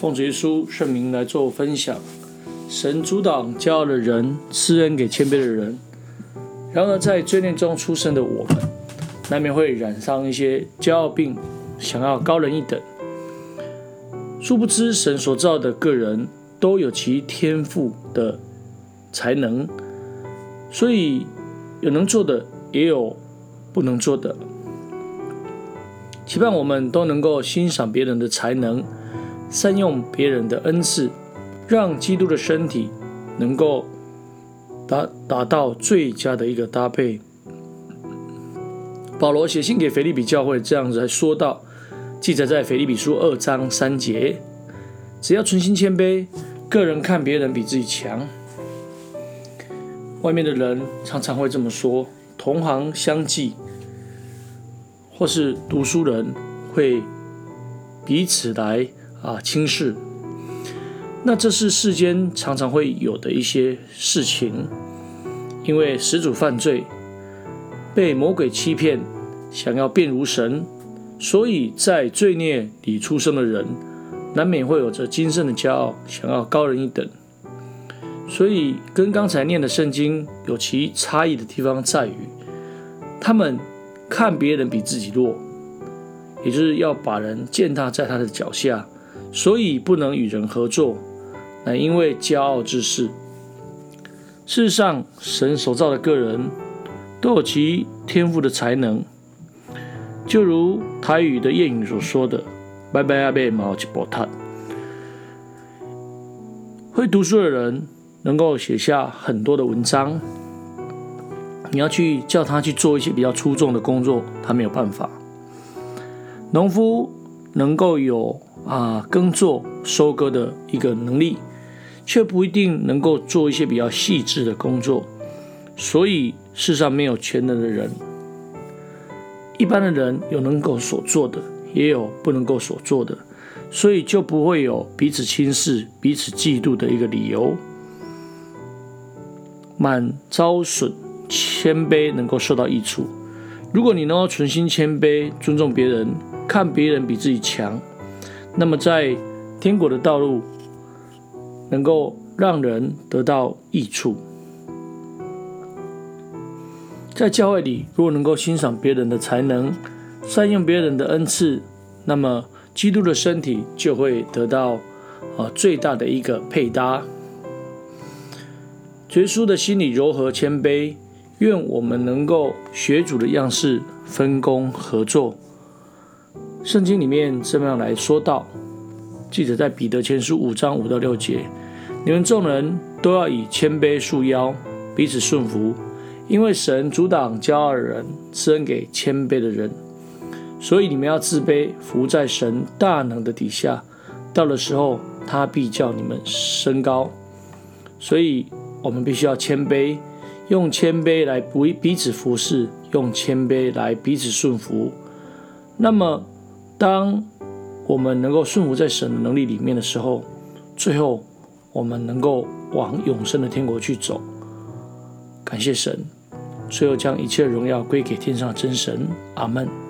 奉主耶稣圣名来做分享。神阻挡骄傲的人，施恩给谦卑的人。然而，在罪孽中出生的我们，难免会染上一些骄傲病，想要高人一等。殊不知，神所造的个人都有其天赋的才能，所以有能做的，也有不能做的。期盼我们都能够欣赏别人的才能，善用别人的恩赐，让基督的身体能够达达到最佳的一个搭配。保罗写信给腓立比教会，这样子来说道，记载在腓立比书二章三节：只要存心谦卑，个人看别人比自己强。外面的人常常会这么说，同行相忌。或是读书人会彼此来啊轻视，那这是世间常常会有的一些事情，因为始祖犯罪，被魔鬼欺骗，想要变如神，所以在罪孽里出生的人，难免会有着今生的骄傲，想要高人一等。所以跟刚才念的圣经有其差异的地方在于，他们。看别人比自己弱，也就是要把人践踏在他的脚下，所以不能与人合作，乃因为骄傲之事。事实上，神所造的个人都有其天赋的才能，就如台语的谚语所说的：“拜拜阿贝毛吉波塔。”会读书的人能够写下很多的文章。你要去叫他去做一些比较出众的工作，他没有办法。农夫能够有啊耕作、收割的一个能力，却不一定能够做一些比较细致的工作。所以世上没有全能的人，一般的人有能够所做的，也有不能够所做的，所以就不会有彼此轻视、彼此嫉妒的一个理由，满招损。谦卑能够受到益处。如果你能够存心谦卑，尊重别人，看别人比自己强，那么在天国的道路能够让人得到益处。在教会里，如果能够欣赏别人的才能，善用别人的恩赐，那么基督的身体就会得到啊最大的一个配搭。耶稣的心里柔和谦卑。愿我们能够学主的样式，分工合作。圣经里面这么样来说道：记者在彼得前书五章五到六节，你们众人都要以谦卑束腰，彼此顺服，因为神阻挡骄傲的人，赐恩给谦卑的人。所以你们要自卑，服在神大能的底下。到的时候，他必叫你们升高。所以我们必须要谦卑。用谦卑来彼彼此服侍，用谦卑来彼此顺服。那么，当我们能够顺服在神的能力里面的时候，最后我们能够往永生的天国去走。感谢神，最后将一切荣耀归给天上的真神。阿门。